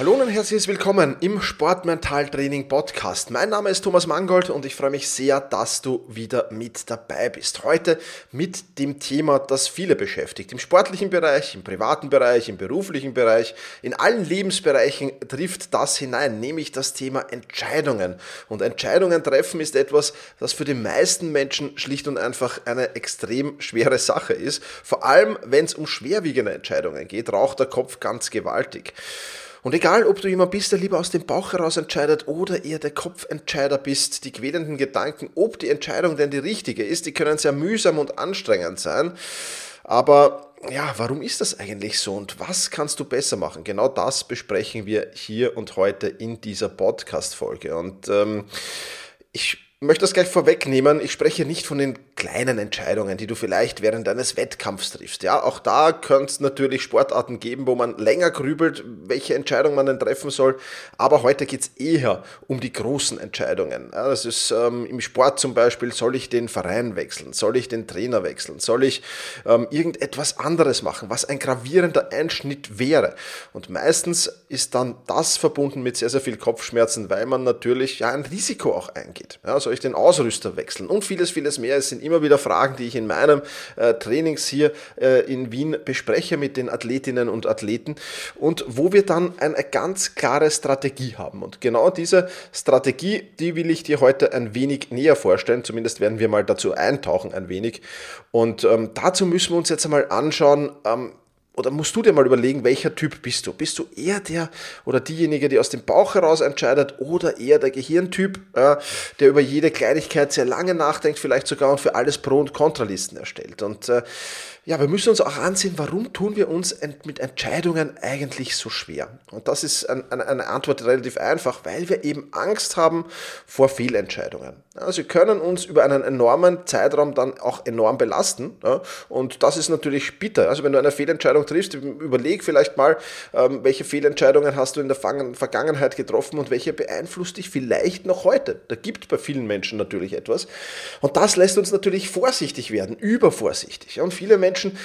Hallo und herzlich willkommen im Sportmentaltraining Podcast. Mein Name ist Thomas Mangold und ich freue mich sehr, dass du wieder mit dabei bist. Heute mit dem Thema, das viele beschäftigt. Im sportlichen Bereich, im privaten Bereich, im beruflichen Bereich, in allen Lebensbereichen trifft das hinein, nämlich das Thema Entscheidungen. Und Entscheidungen treffen ist etwas, das für die meisten Menschen schlicht und einfach eine extrem schwere Sache ist. Vor allem, wenn es um schwerwiegende Entscheidungen geht, raucht der Kopf ganz gewaltig. Und egal, ob du jemand bist, der lieber aus dem Bauch heraus entscheidet oder eher der Kopfentscheider bist, die quälenden Gedanken, ob die Entscheidung denn die richtige ist, die können sehr mühsam und anstrengend sein. Aber ja, warum ist das eigentlich so und was kannst du besser machen? Genau das besprechen wir hier und heute in dieser Podcast-Folge. Und ähm, ich möchte das gleich vorwegnehmen. Ich spreche nicht von den kleinen Entscheidungen, die du vielleicht während eines Wettkampfs triffst. Ja, auch da könnte es natürlich Sportarten geben, wo man länger grübelt, welche Entscheidung man denn treffen soll. Aber heute geht es eher um die großen Entscheidungen. Ja, das ist ähm, im Sport zum Beispiel, soll ich den Verein wechseln? Soll ich den Trainer wechseln? Soll ich ähm, irgendetwas anderes machen, was ein gravierender Einschnitt wäre? Und meistens ist dann das verbunden mit sehr, sehr viel Kopfschmerzen, weil man natürlich ja ein Risiko auch eingeht. Ja, soll ich den Ausrüster wechseln? Und vieles, vieles mehr. Es sind immer wieder Fragen, die ich in meinem äh, Trainings hier äh, in Wien bespreche mit den Athletinnen und Athleten und wo wir dann eine ganz klare Strategie haben. Und genau diese Strategie, die will ich dir heute ein wenig näher vorstellen. Zumindest werden wir mal dazu eintauchen ein wenig. Und ähm, dazu müssen wir uns jetzt einmal anschauen, ähm, oder musst du dir mal überlegen, welcher Typ bist du? Bist du eher der oder diejenige, die aus dem Bauch heraus entscheidet oder eher der Gehirntyp, äh, der über jede Kleinigkeit sehr lange nachdenkt, vielleicht sogar und für alles Pro- und Kontralisten erstellt? Und äh, ja, wir müssen uns auch ansehen, warum tun wir uns mit Entscheidungen eigentlich so schwer? Und das ist eine Antwort relativ einfach, weil wir eben Angst haben vor Fehlentscheidungen. Also wir können uns über einen enormen Zeitraum dann auch enorm belasten. Und das ist natürlich bitter. Also wenn du eine Fehlentscheidung triffst, überleg vielleicht mal, ähm, welche Fehlentscheidungen hast du in der Vergangenheit getroffen und welche beeinflusst dich vielleicht noch heute. Da gibt bei vielen Menschen natürlich etwas. Und das lässt uns natürlich vorsichtig werden, übervorsichtig. Und viele Menschen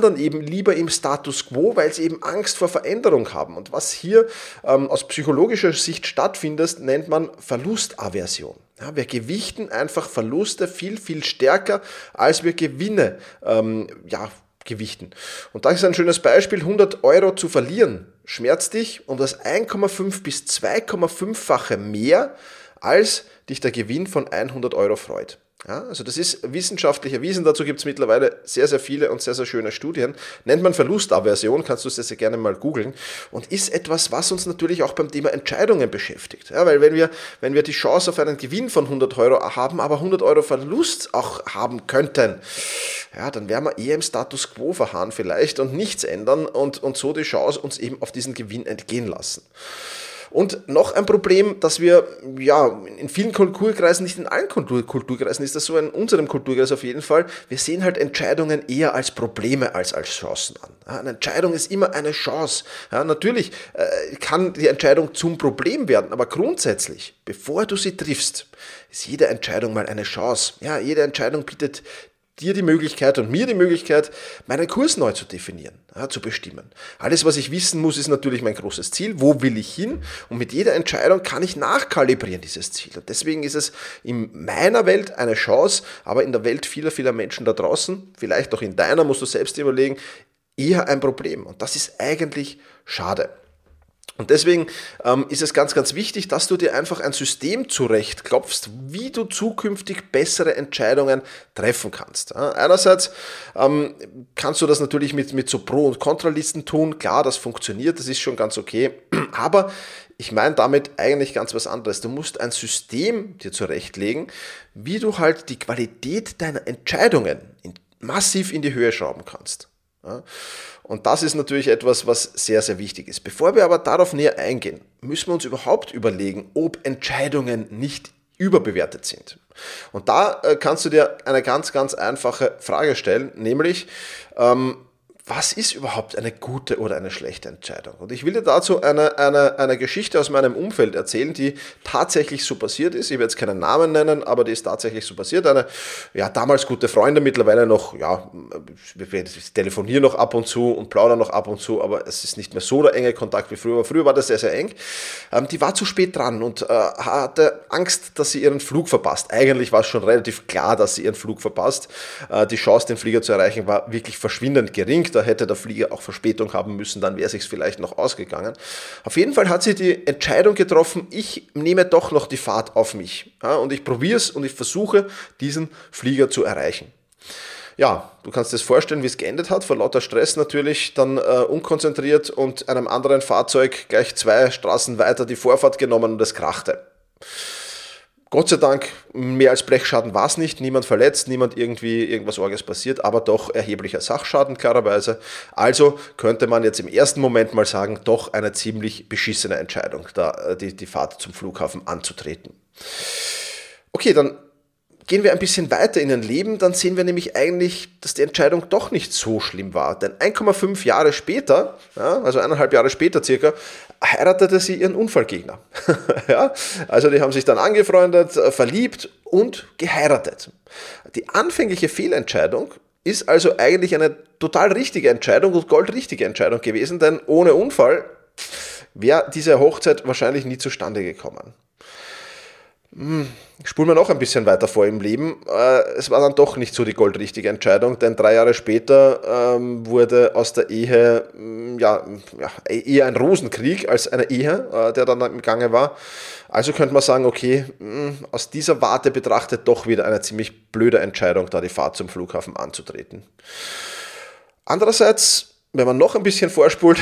dann eben lieber im Status quo, weil sie eben Angst vor Veränderung haben. Und was hier ähm, aus psychologischer Sicht stattfindet, nennt man Verlustaversion. Ja, wir gewichten einfach Verluste viel, viel stärker, als wir Gewinne ähm, ja, gewichten. Und das ist ein schönes Beispiel, 100 Euro zu verlieren, schmerzt dich um das 1,5 bis 2,5-fache mehr, als dich der Gewinn von 100 Euro freut. Ja, also das ist wissenschaftlich erwiesen, dazu gibt es mittlerweile sehr, sehr viele und sehr, sehr schöne Studien. Nennt man Verlustaversion, kannst du sehr, sehr gerne mal googeln und ist etwas, was uns natürlich auch beim Thema Entscheidungen beschäftigt. Ja, weil wenn wir, wenn wir die Chance auf einen Gewinn von 100 Euro haben, aber 100 Euro Verlust auch haben könnten, ja, dann wären wir eher im Status quo verharren vielleicht und nichts ändern und, und so die Chance uns eben auf diesen Gewinn entgehen lassen. Und noch ein Problem, dass wir ja in vielen Kulturkreisen, nicht in allen Kulturkreisen ist das so, in unserem Kulturkreis auf jeden Fall, wir sehen halt Entscheidungen eher als Probleme als als Chancen an. Ja, eine Entscheidung ist immer eine Chance. Ja, natürlich äh, kann die Entscheidung zum Problem werden, aber grundsätzlich, bevor du sie triffst, ist jede Entscheidung mal eine Chance. Ja, jede Entscheidung bietet dir die Möglichkeit und mir die Möglichkeit, meinen Kurs neu zu definieren, ja, zu bestimmen. Alles, was ich wissen muss, ist natürlich mein großes Ziel. Wo will ich hin? Und mit jeder Entscheidung kann ich nachkalibrieren, dieses Ziel. Und deswegen ist es in meiner Welt eine Chance, aber in der Welt vieler, vieler Menschen da draußen, vielleicht auch in deiner, musst du selbst überlegen, eher ein Problem. Und das ist eigentlich schade. Und deswegen ähm, ist es ganz, ganz wichtig, dass du dir einfach ein System zurechtklopfst, wie du zukünftig bessere Entscheidungen treffen kannst. Ja, einerseits ähm, kannst du das natürlich mit, mit so Pro- und Kontralisten tun. Klar, das funktioniert, das ist schon ganz okay. Aber ich meine damit eigentlich ganz was anderes. Du musst ein System dir zurechtlegen, wie du halt die Qualität deiner Entscheidungen massiv in die Höhe schrauben kannst. Und das ist natürlich etwas, was sehr, sehr wichtig ist. Bevor wir aber darauf näher eingehen, müssen wir uns überhaupt überlegen, ob Entscheidungen nicht überbewertet sind. Und da äh, kannst du dir eine ganz, ganz einfache Frage stellen, nämlich, ähm, was ist überhaupt eine gute oder eine schlechte Entscheidung? Und ich will dir dazu eine, eine, eine Geschichte aus meinem Umfeld erzählen, die tatsächlich so passiert ist. Ich werde jetzt keinen Namen nennen, aber die ist tatsächlich so passiert. Eine, ja, damals gute Freunde, mittlerweile noch, ja, wir telefonieren noch ab und zu und plaudern noch ab und zu, aber es ist nicht mehr so der enge Kontakt wie früher. Früher war das sehr, sehr eng. Ähm, die war zu spät dran und äh, hatte Angst, dass sie ihren Flug verpasst. Eigentlich war es schon relativ klar, dass sie ihren Flug verpasst. Äh, die Chance, den Flieger zu erreichen, war wirklich verschwindend gering da hätte der Flieger auch Verspätung haben müssen, dann wäre es vielleicht noch ausgegangen. Auf jeden Fall hat sie die Entscheidung getroffen, ich nehme doch noch die Fahrt auf mich. Ja, und ich probiere es und ich versuche, diesen Flieger zu erreichen. Ja, du kannst dir vorstellen, wie es geendet hat, vor lauter Stress natürlich, dann äh, unkonzentriert und einem anderen Fahrzeug gleich zwei Straßen weiter die Vorfahrt genommen und es krachte. Gott sei Dank, mehr als Blechschaden war es nicht, niemand verletzt, niemand irgendwie irgendwas Orges passiert, aber doch erheblicher Sachschaden klarerweise. Also könnte man jetzt im ersten Moment mal sagen, doch eine ziemlich beschissene Entscheidung, da äh, die, die Fahrt zum Flughafen anzutreten. Okay, dann Gehen wir ein bisschen weiter in ein Leben, dann sehen wir nämlich eigentlich, dass die Entscheidung doch nicht so schlimm war. Denn 1,5 Jahre später, ja, also eineinhalb Jahre später circa, heiratete sie ihren Unfallgegner. ja, also die haben sich dann angefreundet, äh, verliebt und geheiratet. Die anfängliche Fehlentscheidung ist also eigentlich eine total richtige Entscheidung und goldrichtige Entscheidung gewesen, denn ohne Unfall wäre diese Hochzeit wahrscheinlich nie zustande gekommen. Hm, spulen wir noch ein bisschen weiter vor im Leben. Äh, es war dann doch nicht so die goldrichtige Entscheidung, denn drei Jahre später ähm, wurde aus der Ehe hm, ja, eher ein Rosenkrieg als eine Ehe, äh, der dann im Gange war. Also könnte man sagen, okay, hm, aus dieser Warte betrachtet doch wieder eine ziemlich blöde Entscheidung, da die Fahrt zum Flughafen anzutreten. Andererseits wenn man noch ein bisschen vorspult,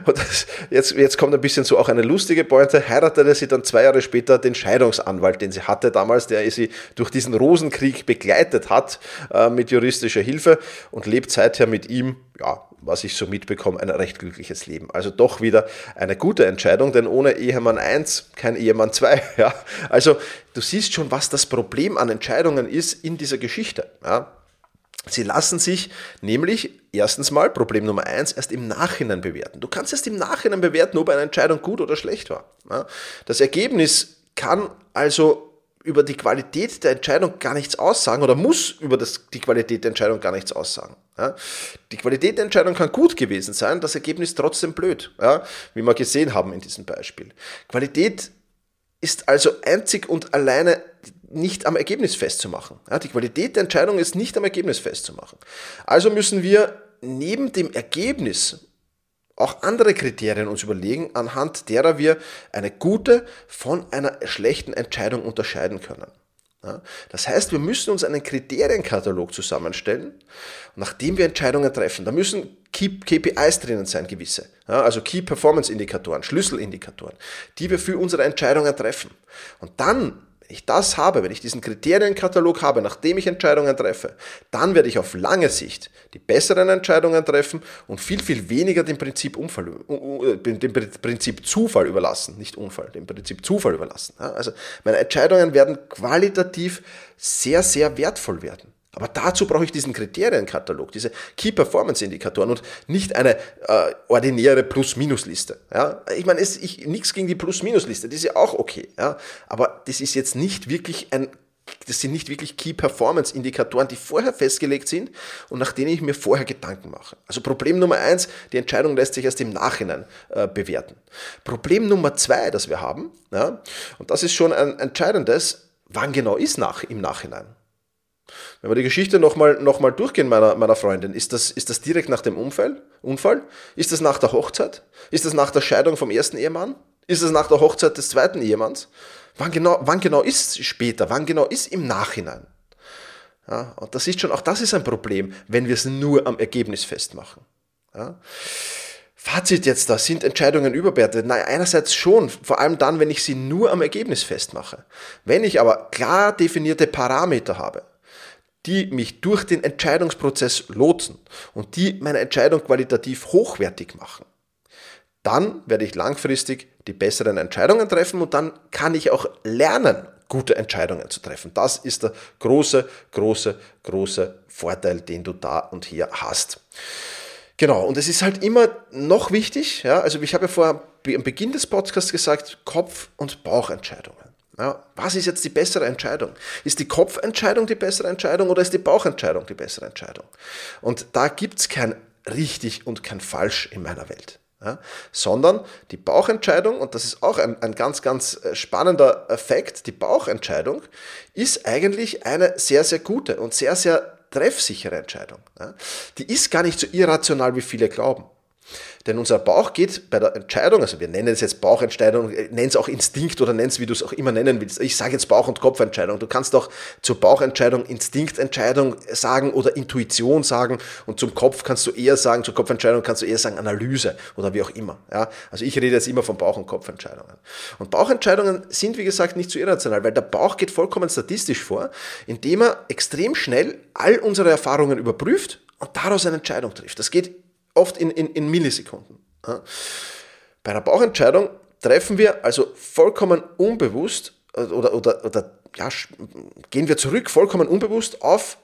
jetzt, jetzt kommt ein bisschen so auch eine lustige Pointe, heiratete sie dann zwei Jahre später den Scheidungsanwalt, den sie hatte damals, der sie durch diesen Rosenkrieg begleitet hat äh, mit juristischer Hilfe und lebt seither mit ihm, ja, was ich so mitbekomme, ein recht glückliches Leben. Also doch wieder eine gute Entscheidung, denn ohne Ehemann 1 kein Ehemann 2. Ja? Also du siehst schon, was das Problem an Entscheidungen ist in dieser Geschichte. Ja? Sie lassen sich nämlich erstens mal, Problem Nummer eins, erst im Nachhinein bewerten. Du kannst erst im Nachhinein bewerten, ob eine Entscheidung gut oder schlecht war. Das Ergebnis kann also über die Qualität der Entscheidung gar nichts aussagen oder muss über das, die Qualität der Entscheidung gar nichts aussagen. Die Qualität der Entscheidung kann gut gewesen sein, das Ergebnis trotzdem blöd, wie wir gesehen haben in diesem Beispiel. Qualität ist also einzig und alleine nicht am Ergebnis festzumachen. Die Qualität der Entscheidung ist nicht am Ergebnis festzumachen. Also müssen wir neben dem Ergebnis auch andere Kriterien uns überlegen, anhand derer wir eine gute von einer schlechten Entscheidung unterscheiden können. Das heißt, wir müssen uns einen Kriterienkatalog zusammenstellen, nachdem wir Entscheidungen treffen. Da müssen KPIs drinnen sein, gewisse. Also Key Performance Indikatoren, Schlüsselindikatoren, die wir für unsere Entscheidungen treffen. Und dann ich das habe, wenn ich diesen Kriterienkatalog habe, nachdem ich Entscheidungen treffe, dann werde ich auf lange Sicht die besseren Entscheidungen treffen und viel, viel weniger dem Prinzip, Unfall, dem Prinzip Zufall überlassen. Nicht Unfall, dem Prinzip Zufall überlassen. Also meine Entscheidungen werden qualitativ sehr, sehr wertvoll werden. Aber dazu brauche ich diesen Kriterienkatalog, diese Key Performance Indikatoren und nicht eine äh, ordinäre Plus-Minus-Liste. Ja? Ich meine, es, ich, nichts gegen die Plus-Minus-Liste, die ist ja auch okay. Ja? Aber das ist jetzt nicht wirklich ein das sind nicht wirklich Key Performance Indikatoren, die vorher festgelegt sind und nach denen ich mir vorher Gedanken mache. Also Problem Nummer eins, die Entscheidung lässt sich erst im Nachhinein äh, bewerten. Problem Nummer zwei, das wir haben, ja, und das ist schon ein entscheidendes, wann genau ist nach, im Nachhinein? Wenn wir die Geschichte nochmal noch mal durchgehen meiner, meiner Freundin, ist das, ist das direkt nach dem Unfall? Unfall? Ist das nach der Hochzeit? Ist das nach der Scheidung vom ersten Ehemann? Ist es nach der Hochzeit des zweiten Ehemanns? Wann genau, wann genau ist es später? Wann genau ist im Nachhinein? Ja, und das ist schon, auch das ist ein Problem, wenn wir es nur am Ergebnis festmachen. Ja. Fazit jetzt da, sind Entscheidungen überbewertet? Nein, einerseits schon, vor allem dann, wenn ich sie nur am Ergebnis festmache. Wenn ich aber klar definierte Parameter habe, die mich durch den Entscheidungsprozess lotsen und die meine Entscheidung qualitativ hochwertig machen, dann werde ich langfristig die besseren Entscheidungen treffen und dann kann ich auch lernen, gute Entscheidungen zu treffen. Das ist der große, große, große Vorteil, den du da und hier hast. Genau, und es ist halt immer noch wichtig, ja, also ich habe ja vorher am Beginn des Podcasts gesagt, Kopf- und Bauchentscheidungen. Ja, was ist jetzt die bessere Entscheidung? Ist die Kopfentscheidung die bessere Entscheidung oder ist die Bauchentscheidung die bessere Entscheidung? Und da gibt es kein richtig und kein falsch in meiner Welt. Ja, sondern die Bauchentscheidung, und das ist auch ein, ein ganz, ganz äh, spannender Effekt, die Bauchentscheidung ist eigentlich eine sehr, sehr gute und sehr, sehr treffsichere Entscheidung. Ja. Die ist gar nicht so irrational, wie viele glauben. Denn unser Bauch geht bei der Entscheidung, also wir nennen es jetzt Bauchentscheidung, äh, nennen es auch Instinkt oder nennen es, wie du es auch immer nennen willst. Ich sage jetzt Bauch- und Kopfentscheidung. Du kannst auch zur Bauchentscheidung Instinktentscheidung sagen oder Intuition sagen und zum Kopf kannst du eher sagen, zur Kopfentscheidung kannst du eher sagen Analyse oder wie auch immer. Ja? Also ich rede jetzt immer von Bauch- und Kopfentscheidungen. Und Bauchentscheidungen sind, wie gesagt, nicht so irrational, weil der Bauch geht vollkommen statistisch vor, indem er extrem schnell all unsere Erfahrungen überprüft und daraus eine Entscheidung trifft. Das geht oft in, in, in Millisekunden. Ja. Bei einer Bauchentscheidung treffen wir also vollkommen unbewusst äh, oder, oder, oder ja, gehen wir zurück vollkommen unbewusst auf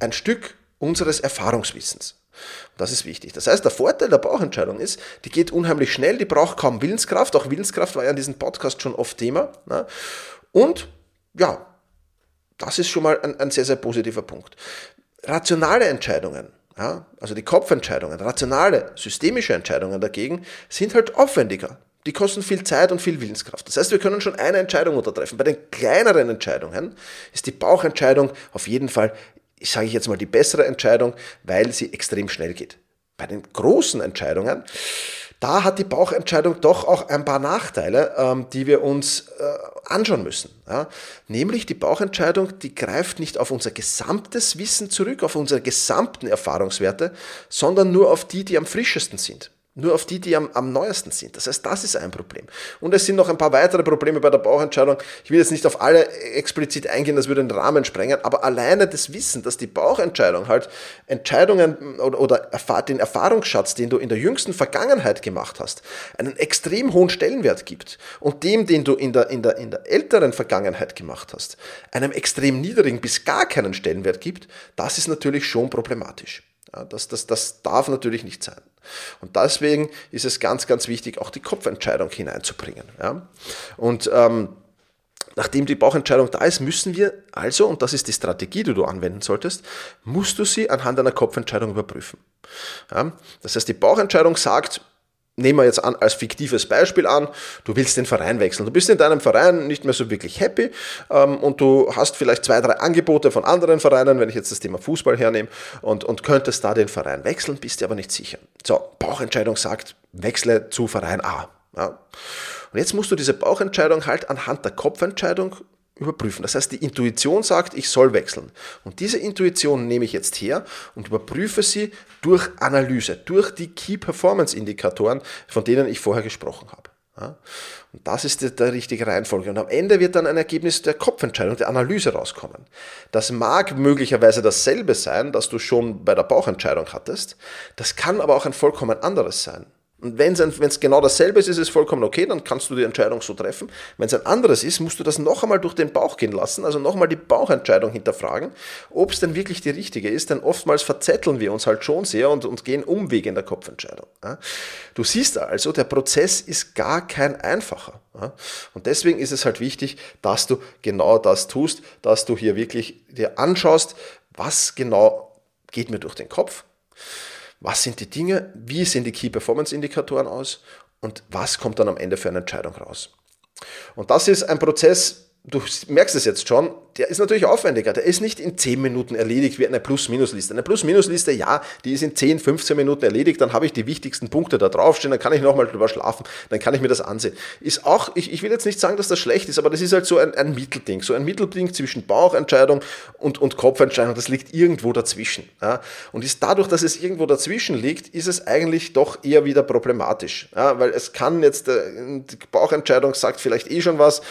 ein Stück unseres Erfahrungswissens. das ist wichtig. Das heißt, der Vorteil der Bauchentscheidung ist, die geht unheimlich schnell, die braucht kaum Willenskraft. Auch Willenskraft war ja in diesem Podcast schon oft Thema. Ne? Und ja, das ist schon mal ein, ein sehr, sehr positiver Punkt. Rationale Entscheidungen ja, also die Kopfentscheidungen, rationale, systemische Entscheidungen dagegen sind halt aufwendiger. Die kosten viel Zeit und viel Willenskraft. Das heißt, wir können schon eine Entscheidung untertreffen. Bei den kleineren Entscheidungen ist die Bauchentscheidung auf jeden Fall, ich sage jetzt mal, die bessere Entscheidung, weil sie extrem schnell geht. Bei den großen Entscheidungen da hat die Bauchentscheidung doch auch ein paar Nachteile, ähm, die wir uns äh, anschauen müssen. Ja? Nämlich die Bauchentscheidung, die greift nicht auf unser gesamtes Wissen zurück, auf unsere gesamten Erfahrungswerte, sondern nur auf die, die am frischesten sind nur auf die, die am, am neuesten sind. Das heißt, das ist ein Problem. Und es sind noch ein paar weitere Probleme bei der Bauchentscheidung. Ich will jetzt nicht auf alle explizit eingehen, das würde den Rahmen sprengen, aber alleine das Wissen, dass die Bauchentscheidung halt Entscheidungen oder, oder den Erfahrungsschatz, den du in der jüngsten Vergangenheit gemacht hast, einen extrem hohen Stellenwert gibt und dem, den du in der, in der, in der älteren Vergangenheit gemacht hast, einem extrem niedrigen bis gar keinen Stellenwert gibt, das ist natürlich schon problematisch. Ja, das, das, das darf natürlich nicht sein. Und deswegen ist es ganz, ganz wichtig, auch die Kopfentscheidung hineinzubringen. Ja? Und ähm, nachdem die Bauchentscheidung da ist, müssen wir also, und das ist die Strategie, die du anwenden solltest, musst du sie anhand einer Kopfentscheidung überprüfen. Ja? Das heißt, die Bauchentscheidung sagt, nehmen wir jetzt an, als fiktives Beispiel an, du willst den Verein wechseln. Du bist in deinem Verein nicht mehr so wirklich happy ähm, und du hast vielleicht zwei, drei Angebote von anderen Vereinen, wenn ich jetzt das Thema Fußball hernehme, und, und könntest da den Verein wechseln, bist dir aber nicht sicher. So, Bauchentscheidung sagt, wechsle zu Verein A. Ja. Und jetzt musst du diese Bauchentscheidung halt anhand der Kopfentscheidung überprüfen. Das heißt, die Intuition sagt, ich soll wechseln. Und diese Intuition nehme ich jetzt her und überprüfe sie durch Analyse, durch die Key Performance Indikatoren, von denen ich vorher gesprochen habe. Ja? Und das ist die, die, richtige Reihenfolge. Und am Ende wird dann ein Ergebnis der Kopfentscheidung, der Analyse rauskommen. Das mag möglicherweise dasselbe sein, das du schon bei der Bauchentscheidung hattest. Das kann aber auch ein vollkommen anderes sein. Und wenn es genau dasselbe ist, ist es vollkommen okay, dann kannst du die Entscheidung so treffen. Wenn es ein anderes ist, musst du das noch einmal durch den Bauch gehen lassen, also noch einmal die Bauchentscheidung hinterfragen, ob es denn wirklich die richtige ist, denn oftmals verzetteln wir uns halt schon sehr und, und gehen Umwege in der Kopfentscheidung. Du siehst also, der Prozess ist gar kein einfacher. Und deswegen ist es halt wichtig, dass du genau das tust, dass du hier wirklich dir anschaust, was genau geht mir durch den Kopf was sind die Dinge, wie sehen die Key Performance Indikatoren aus und was kommt dann am Ende für eine Entscheidung raus. Und das ist ein Prozess, du merkst es jetzt schon, der ist natürlich aufwendiger. Der ist nicht in 10 Minuten erledigt wie eine Plus-Minus-Liste. Eine Plus-Minus-Liste, ja, die ist in 10, 15 Minuten erledigt, dann habe ich die wichtigsten Punkte da draufstehen, dann kann ich nochmal drüber schlafen, dann kann ich mir das ansehen. Ist auch, ich, ich will jetzt nicht sagen, dass das schlecht ist, aber das ist halt so ein, ein Mittelding, so ein Mittelding zwischen Bauchentscheidung und, und Kopfentscheidung, das liegt irgendwo dazwischen. Ja. Und ist dadurch, dass es irgendwo dazwischen liegt, ist es eigentlich doch eher wieder problematisch. Ja, weil es kann jetzt, äh, die Bauchentscheidung sagt vielleicht eh schon was,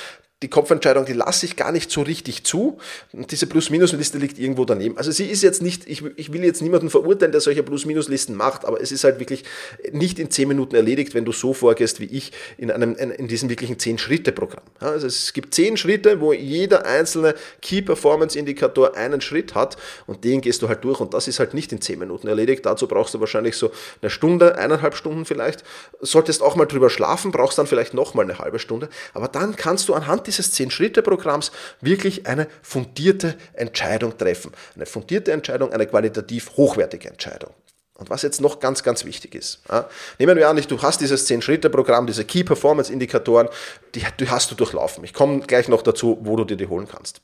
die Kopfentscheidung, die lasse ich gar nicht so richtig zu. Und diese Plus-Minus-Liste liegt irgendwo daneben. Also sie ist jetzt nicht, ich, ich will jetzt niemanden verurteilen, der solche Plus-Minus-Listen macht, aber es ist halt wirklich nicht in zehn Minuten erledigt, wenn du so vorgehst wie ich in, einem, in diesem wirklichen Zehn-Schritte-Programm. Also es gibt zehn Schritte, wo jeder einzelne Key-Performance-Indikator einen Schritt hat und den gehst du halt durch und das ist halt nicht in zehn Minuten erledigt. Dazu brauchst du wahrscheinlich so eine Stunde, eineinhalb Stunden vielleicht. Solltest auch mal drüber schlafen, brauchst dann vielleicht nochmal eine halbe Stunde, aber dann kannst du anhand dieses Zehn-Schritte-Programms wirklich eine fundierte Entscheidung treffen. Eine fundierte Entscheidung, eine qualitativ hochwertige Entscheidung. Und was jetzt noch ganz, ganz wichtig ist. Ja, nehmen wir an, du hast dieses 10-Schritte-Programm, diese Key-Performance-Indikatoren, die, die hast du durchlaufen. Ich komme gleich noch dazu, wo du dir die holen kannst.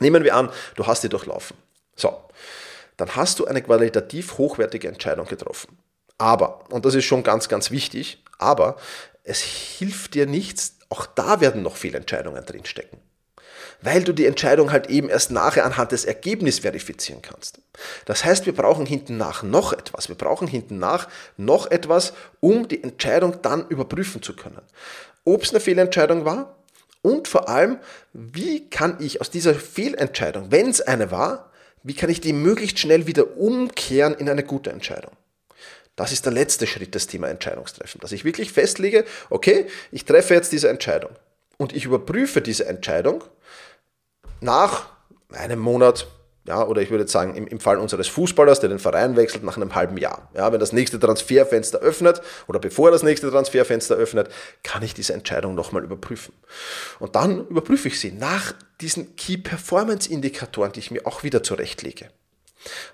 Nehmen wir an, du hast die durchlaufen. So, dann hast du eine qualitativ hochwertige Entscheidung getroffen. Aber, und das ist schon ganz, ganz wichtig, aber es hilft dir nichts, auch da werden noch Fehlentscheidungen drinstecken. Weil du die Entscheidung halt eben erst nachher anhand des Ergebnisses verifizieren kannst. Das heißt, wir brauchen hinten nach noch etwas. Wir brauchen hinten nach noch etwas, um die Entscheidung dann überprüfen zu können. Ob es eine Fehlentscheidung war und vor allem, wie kann ich aus dieser Fehlentscheidung, wenn es eine war, wie kann ich die möglichst schnell wieder umkehren in eine gute Entscheidung. Das ist der letzte Schritt des Thema Entscheidungstreffen, dass ich wirklich festlege, okay, ich treffe jetzt diese Entscheidung und ich überprüfe diese Entscheidung nach einem Monat, ja, oder ich würde sagen, im, im Fall unseres Fußballers, der den Verein wechselt, nach einem halben Jahr. Ja, wenn das nächste Transferfenster öffnet oder bevor das nächste Transferfenster öffnet, kann ich diese Entscheidung nochmal überprüfen. Und dann überprüfe ich sie nach diesen Key Performance Indikatoren, die ich mir auch wieder zurechtlege.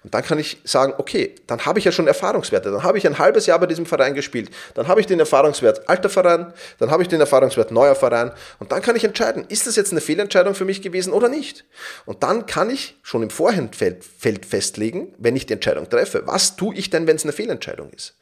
Und dann kann ich sagen, okay, dann habe ich ja schon Erfahrungswerte. Dann habe ich ein halbes Jahr bei diesem Verein gespielt. Dann habe ich den Erfahrungswert alter Verein, dann habe ich den Erfahrungswert neuer Verein. Und dann kann ich entscheiden, ist das jetzt eine Fehlentscheidung für mich gewesen oder nicht? Und dann kann ich schon im Vorhinein festlegen, wenn ich die Entscheidung treffe, was tue ich denn, wenn es eine Fehlentscheidung ist?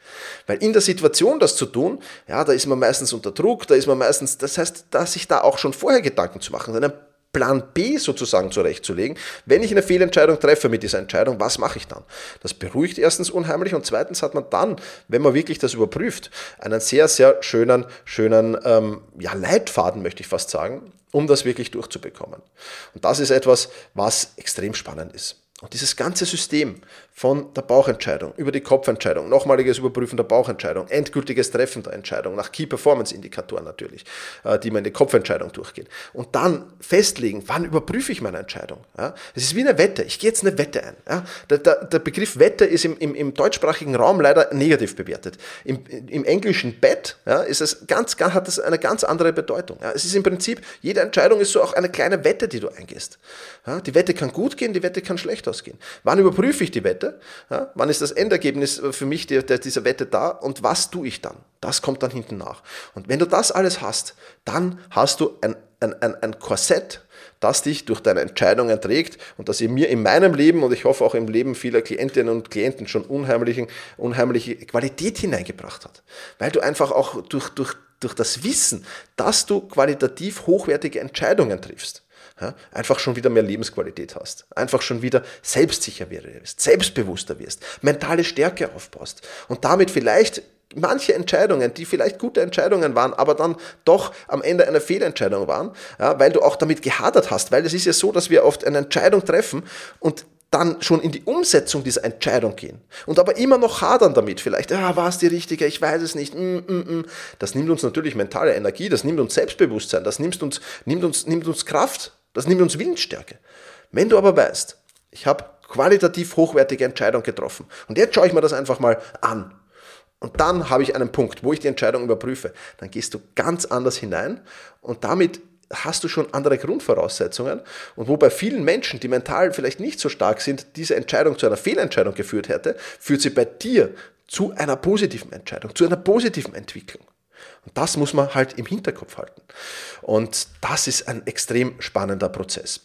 Weil in der Situation, das zu tun, ja, da ist man meistens unter Druck, da ist man meistens, das heißt, dass sich da auch schon vorher Gedanken zu machen, einen Plan B sozusagen zurechtzulegen. Wenn ich eine Fehlentscheidung treffe mit dieser Entscheidung, was mache ich dann? Das beruhigt erstens unheimlich und zweitens hat man dann, wenn man wirklich das überprüft, einen sehr, sehr schönen, schönen ähm, ja, Leitfaden, möchte ich fast sagen, um das wirklich durchzubekommen. Und das ist etwas, was extrem spannend ist. Und dieses ganze System von der Bauchentscheidung über die Kopfentscheidung, nochmaliges Überprüfen der Bauchentscheidung, endgültiges Treffen der Entscheidung nach Key Performance Indikatoren natürlich, äh, die man in die Kopfentscheidung durchgehen. Und dann festlegen, wann überprüfe ich meine Entscheidung. Es ist wie eine Wette. Ich gehe jetzt eine Wette ein. Der, der, der Begriff Wette ist im, im, im, deutschsprachigen Raum leider negativ bewertet. Im, im englischen Bet ist es ganz, hat das eine ganz andere Bedeutung. Es ist im Prinzip, jede Entscheidung ist so auch eine kleine Wette, die du eingehst. Die Wette kann gut gehen, die Wette kann schlecht ausgehen. Wann überprüfe ich die Wette? Ja, wann ist das Endergebnis für mich der, der, dieser Wette da? Und was tue ich dann? Das kommt dann hinten nach. Und wenn du das alles hast, dann hast du ein, ein, ein, ein Korsett, das dich durch deine Entscheidungen trägt und das ihr mir in meinem Leben und ich hoffe auch im Leben vieler Klientinnen und Klienten schon unheimliche, unheimliche Qualität hineingebracht hat. Weil du einfach auch durch, durch, durch das Wissen, dass du qualitativ hochwertige Entscheidungen triffst, ja, einfach schon wieder mehr Lebensqualität hast, einfach schon wieder selbstsicher wirst, selbstbewusster wirst, mentale Stärke aufbaust. Und damit vielleicht manche Entscheidungen, die vielleicht gute Entscheidungen waren, aber dann doch am Ende eine Fehlentscheidung waren, ja, weil du auch damit gehadert hast, weil es ist ja so, dass wir oft eine Entscheidung treffen und dann schon in die Umsetzung dieser Entscheidung gehen und aber immer noch hadern damit, vielleicht, ja, war es die richtige, ich weiß es nicht, mm, mm, mm. das nimmt uns natürlich mentale Energie, das nimmt uns Selbstbewusstsein, das nimmt uns, nimmt uns, nimmt uns Kraft das nimmt uns Willensstärke. Wenn du aber weißt, ich habe qualitativ hochwertige Entscheidungen getroffen und jetzt schaue ich mir das einfach mal an. Und dann habe ich einen Punkt, wo ich die Entscheidung überprüfe. Dann gehst du ganz anders hinein und damit hast du schon andere Grundvoraussetzungen. Und wo bei vielen Menschen, die mental vielleicht nicht so stark sind, diese Entscheidung zu einer Fehlentscheidung geführt hätte, führt sie bei dir zu einer positiven Entscheidung, zu einer positiven Entwicklung. Und das muss man halt im Hinterkopf halten. Und das ist ein extrem spannender Prozess.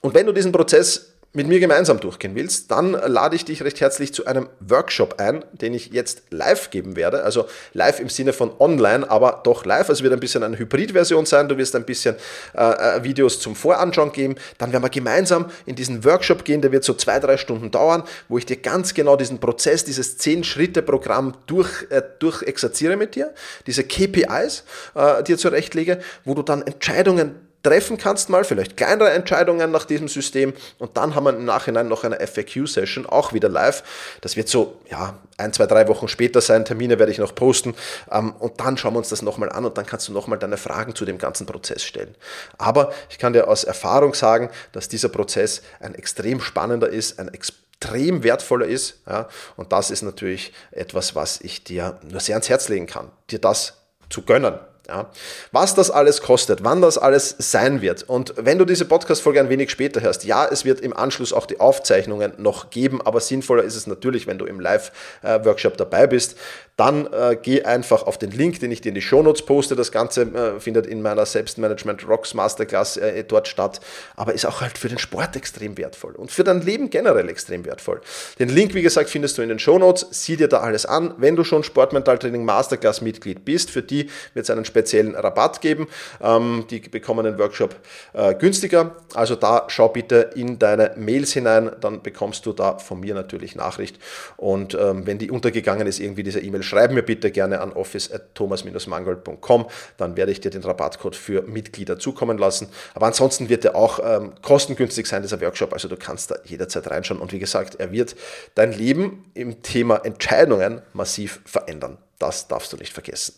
Und wenn du diesen Prozess mit mir gemeinsam durchgehen willst, dann lade ich dich recht herzlich zu einem Workshop ein, den ich jetzt live geben werde. Also live im Sinne von online, aber doch live. Also wird ein bisschen eine Hybridversion sein. Du wirst ein bisschen äh, äh, Videos zum Voranschauen geben. Dann werden wir gemeinsam in diesen Workshop gehen. Der wird so zwei, drei Stunden dauern, wo ich dir ganz genau diesen Prozess, dieses Zehn-Schritte-Programm durch, äh, durch exerziere mit dir. Diese KPIs äh, dir zurechtlege, wo du dann Entscheidungen treffen kannst mal, vielleicht kleinere Entscheidungen nach diesem System und dann haben wir im Nachhinein noch eine FAQ-Session, auch wieder live. Das wird so, ja, ein, zwei, drei Wochen später sein, Termine werde ich noch posten ähm, und dann schauen wir uns das nochmal an und dann kannst du nochmal deine Fragen zu dem ganzen Prozess stellen. Aber ich kann dir aus Erfahrung sagen, dass dieser Prozess ein extrem spannender ist, ein extrem wertvoller ist ja, und das ist natürlich etwas, was ich dir nur sehr ans Herz legen kann, dir das zu gönnen. Ja, was das alles kostet, wann das alles sein wird. Und wenn du diese Podcast-Folge ein wenig später hörst, ja, es wird im Anschluss auch die Aufzeichnungen noch geben, aber sinnvoller ist es natürlich, wenn du im Live-Workshop dabei bist. Dann äh, geh einfach auf den Link, den ich dir in die Shownotes poste. Das Ganze äh, findet in meiner Selbstmanagement Rocks Masterclass äh, dort statt, aber ist auch halt für den Sport extrem wertvoll und für dein Leben generell extrem wertvoll. Den Link, wie gesagt, findest du in den Shownotes. Sieh dir da alles an. Wenn du schon Sportmentaltraining Masterclass Mitglied bist, für die wird es einen speziellen Rabatt geben. Ähm, die bekommen den Workshop äh, günstiger. Also da schau bitte in deine Mails hinein, dann bekommst du da von mir natürlich Nachricht. Und ähm, wenn die untergegangen ist, irgendwie diese E-Mail, schreib mir bitte gerne an office.thomas-mangold.com, dann werde ich dir den Rabattcode für Mitglieder zukommen lassen. Aber ansonsten wird er auch ähm, kostengünstig sein, dieser Workshop. Also du kannst da jederzeit reinschauen. Und wie gesagt, er wird dein Leben im Thema Entscheidungen massiv verändern. Das darfst du nicht vergessen.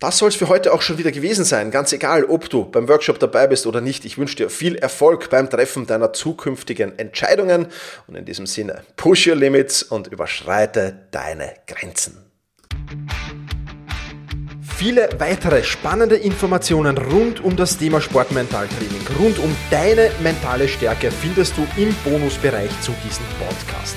Das soll es für heute auch schon wieder gewesen sein. Ganz egal, ob du beim Workshop dabei bist oder nicht. Ich wünsche dir viel Erfolg beim Treffen deiner zukünftigen Entscheidungen. Und in diesem Sinne, push your limits und überschreite deine Grenzen. Viele weitere spannende Informationen rund um das Thema Sportmentaltraining, rund um deine mentale Stärke findest du im Bonusbereich zu diesem Podcast.